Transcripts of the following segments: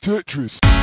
Tetris.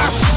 Ah!